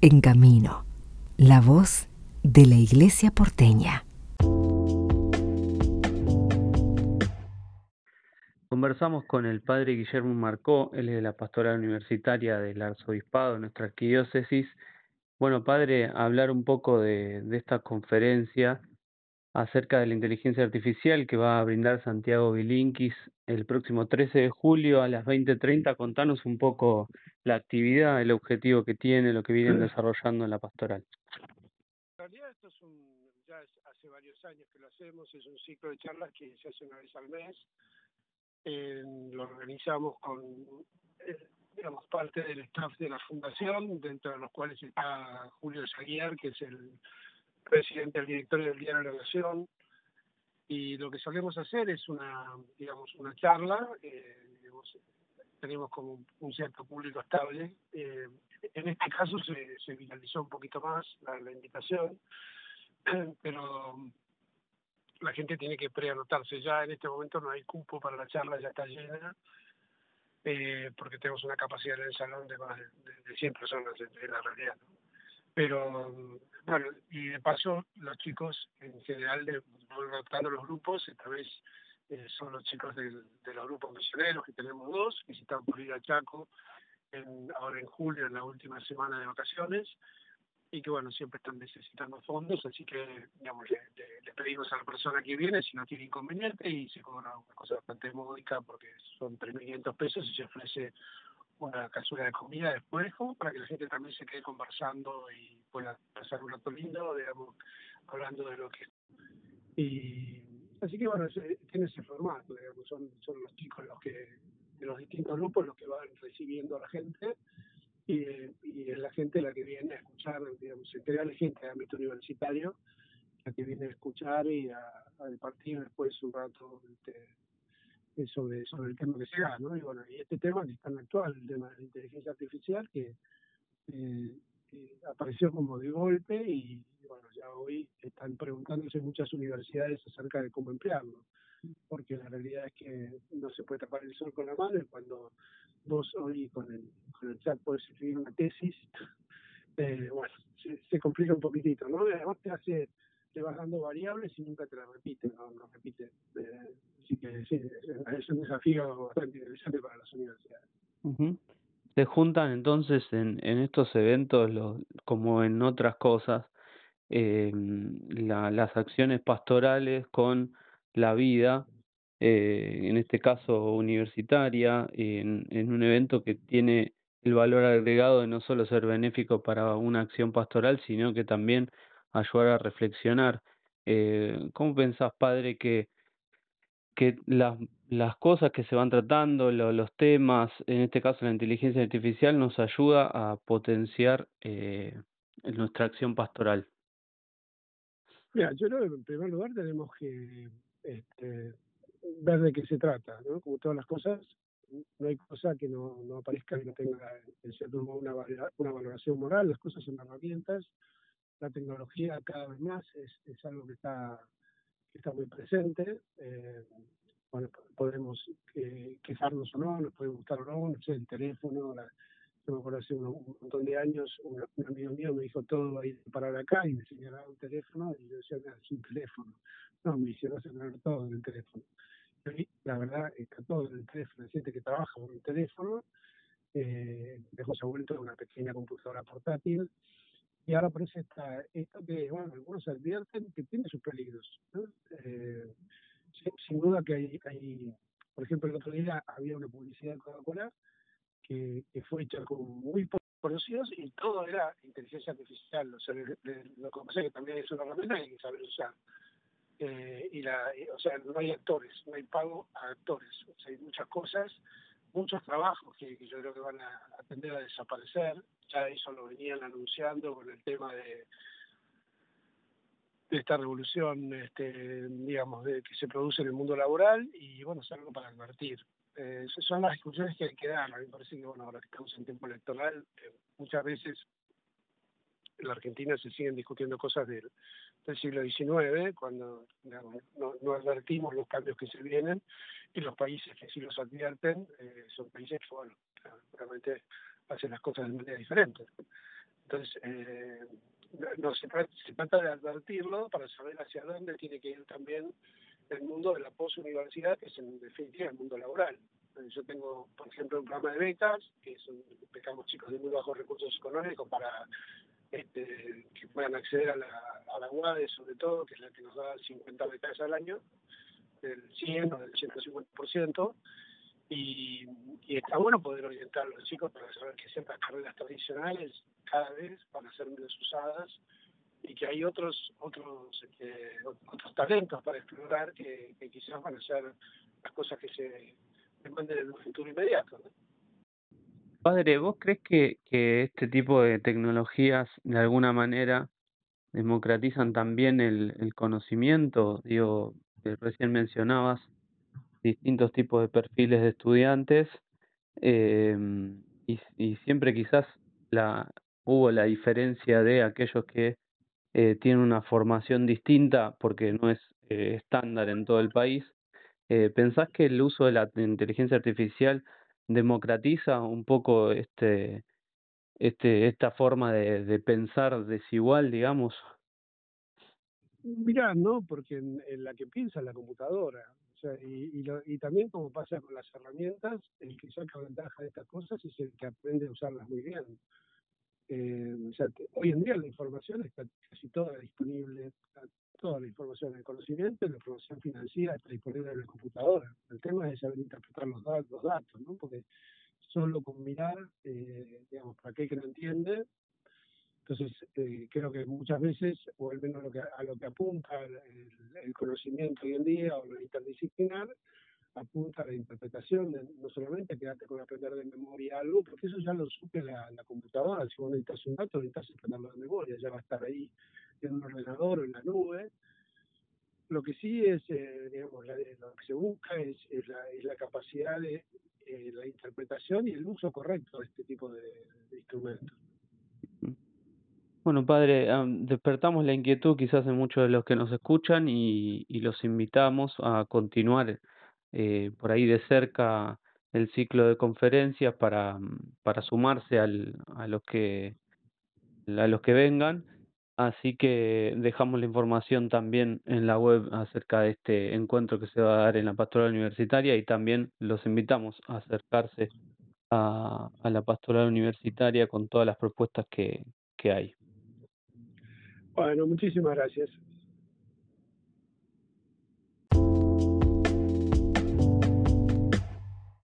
En Camino, la voz de la Iglesia porteña. Conversamos con el padre Guillermo Marcó, él es de la pastoral universitaria del arzobispado de nuestra arquidiócesis. Bueno, padre, hablar un poco de, de esta conferencia acerca de la inteligencia artificial que va a brindar Santiago Bilinkis el próximo 13 de julio a las 20.30. Contanos un poco la actividad, el objetivo que tiene, lo que vienen desarrollando en la pastoral. En realidad esto es un, ya hace varios años que lo hacemos, es un ciclo de charlas que se hace una vez al mes. Eh, lo organizamos con, eh, digamos, parte del staff de la fundación, dentro de los cuales está Julio Zaguiar, que es el presidente del directorio del Diario de la Nación, y lo que solemos hacer es una, digamos, una charla, eh, tenemos como un cierto público estable. Eh, en este caso se, se viralizó un poquito más la, invitación, pero la gente tiene que preanotarse. Ya en este momento no hay cupo para la charla, ya está llena, eh, porque tenemos una capacidad en el salón de más de, de 100 personas en, la realidad. Pero bueno, y de paso, los chicos en general de, rotando los grupos, esta vez eh, son los chicos del, de los grupos misioneros, que tenemos dos, que están por ir a Chaco en, ahora en julio, en la última semana de vacaciones, y que bueno, siempre están necesitando fondos, así que digamos, le, le pedimos a la persona que viene si no tiene inconveniente y se cobra una cosa bastante módica porque son 3.500 pesos y se ofrece una casura de comida después, como para que la gente también se quede conversando y pueda pasar un rato lindo, digamos, hablando de lo que... Y así que bueno, ese, tiene ese formato, digamos, son, son los chicos los que, de los distintos grupos los que van recibiendo a la gente y, y es la gente la que viene a escuchar, digamos, se entrega la gente de ámbito universitario, la que viene a escuchar y a, a después un rato este, sobre, sobre el tema que se da, ¿no? Y bueno, y este tema que es tan actual, el tema de la inteligencia artificial, que eh, eh, apareció como de golpe y, bueno, ya hoy están preguntándose muchas universidades acerca de cómo emplearlo, porque la realidad es que no se puede tapar el sol con la mano y cuando vos hoy con el, con el chat podés escribir una tesis, eh, bueno, se, complica un poquitito, ¿no? Además te hace te vas dando variables y nunca te la repite, no, no repite. Así que sí, es un desafío bastante interesante para las universidades. Se juntan entonces en, en estos eventos, los, como en otras cosas, la, las acciones pastorales con la vida, eh, en este caso universitaria, en, en un evento que tiene el valor agregado de no solo ser benéfico para una acción pastoral, sino que también ayudar a reflexionar. Eh, ¿Cómo pensás, padre, que, que las, las cosas que se van tratando, lo, los temas, en este caso la inteligencia artificial, nos ayuda a potenciar eh, nuestra acción pastoral? Mira, yo creo que en primer lugar tenemos que este, ver de qué se trata, ¿no? Como todas las cosas, no hay cosa que no, no aparezca que no tenga en cierto modo una, una valoración moral, las cosas son herramientas, la tecnología cada vez más es, es algo que está, que está muy presente. Eh, podemos eh, quejarnos o no, nos puede gustar o no, no sé, el teléfono, la, yo me acuerdo hace un, montón de años, un, amigo mío me dijo todo va a ir parar acá y me señalaba un teléfono y yo decía, mira, es un teléfono. No, me a tener todo en el teléfono. Y la verdad, está todo en el teléfono, hay gente que trabaja con el teléfono, eh, dejó se ha vuelto una pequeña computadora portátil, y ahora aparece esta, esto que, bueno, algunos advierten que tiene sus peligros. Eh, sin, duda que hay, hay, por ejemplo, el otro día había una publicidad de Coca-Cola que, que, fue hecha con muy conocidos y todo era inteligencia artificial. O sea, le, lo que pasa es que también es una herramienta que hay que saber usar. Eh, y la, o sea, no hay actores, no hay pago a actores. O sea, hay muchas cosas, muchos trabajos que, yo creo que van a, a tender a desaparecer ya eso lo venían anunciando con el tema de, de esta revolución, este, digamos, de, que se produce en el mundo laboral y bueno, es algo para advertir. Eh, son las discusiones que hay que dar. A mí me parece que, bueno, ahora que estamos en tiempo electoral, eh, muchas veces en la Argentina se siguen discutiendo cosas del, siglo XIX, cuando no, no, advertimos los cambios que se vienen, y los países que sí los advierten eh, son países que, bueno, realmente hacen las cosas de manera diferente. Entonces, eh, no, se, trata, se trata de advertirlo para saber hacia dónde tiene que ir también el mundo de la posuniversidad, que es en definitiva el mundo laboral. Yo tengo, por ejemplo, un programa de becas, que son becamos chicos de muy bajos recursos económicos para este, que puedan acceder a la, a la UADE, sobre todo, que es la que nos da 50 becas al año, del 100 o del 150%, y, y está bueno poder orientar a los chicos para saber que ciertas carreras tradicionales cada vez van a ser menos usadas y que hay otros otros este, otros talentos para explorar que, quizás van a ser las cosas que se demanden en un futuro inmediato. Padre, ¿vos crees que, este tipo de tecnologías de alguna manera democratizan también el, conocimiento? Digo, recién mencionabas distintos tipos de perfiles de estudiantes eh, y, y siempre quizás la hubo la diferencia de aquellos que eh, tienen una formación distinta porque no es eh, estándar en todo el país. Eh, ¿Pensás que el uso de la inteligencia artificial democratiza un poco este, este, esta forma de, de pensar desigual, digamos? Mirá, no, porque en, la que piensa la computadora. O sea, y, y, lo, y también como pasa con las herramientas, el que saca ventaja de estas cosas es el que aprende a usarlas muy bien. Eh, hoy en día la información está casi toda disponible, toda la información, el conocimiento, la información financiera está disponible en la computadora. El tema es saber interpretar los, datos, ¿no? Porque solo con mirar, eh, digamos, para aquel que no entiende, entonces eh, creo que muchas veces, o al menos a lo que apunta el, conocimiento hoy en día o lo interdisciplinar, apunta a la interpretación, no solamente quedarte con aprender de memoria algo, porque eso ya lo supe la, la computadora, si vos necesitas un dato, necesitas aprenderlo de memoria, ya va a estar ahí en un ordenador o en la nube. Lo que sí es, eh, digamos, la, lo que se busca es, la, es la, capacidad de eh, la interpretación y el uso correcto de este tipo de, de instrumentos. Bueno, padre, despertamos la inquietud quizás en muchos de los que nos escuchan y, y los invitamos a continuar eh, por ahí de cerca el ciclo de conferencias para, para sumarse al, a los que a los que vengan así que dejamos la información también en la web acerca de este encuentro que se va a dar en la pastoral universitaria y también los invitamos a acercarse a, la pastoral universitaria con todas las propuestas que, que hay. Bueno, muchísimas gracias.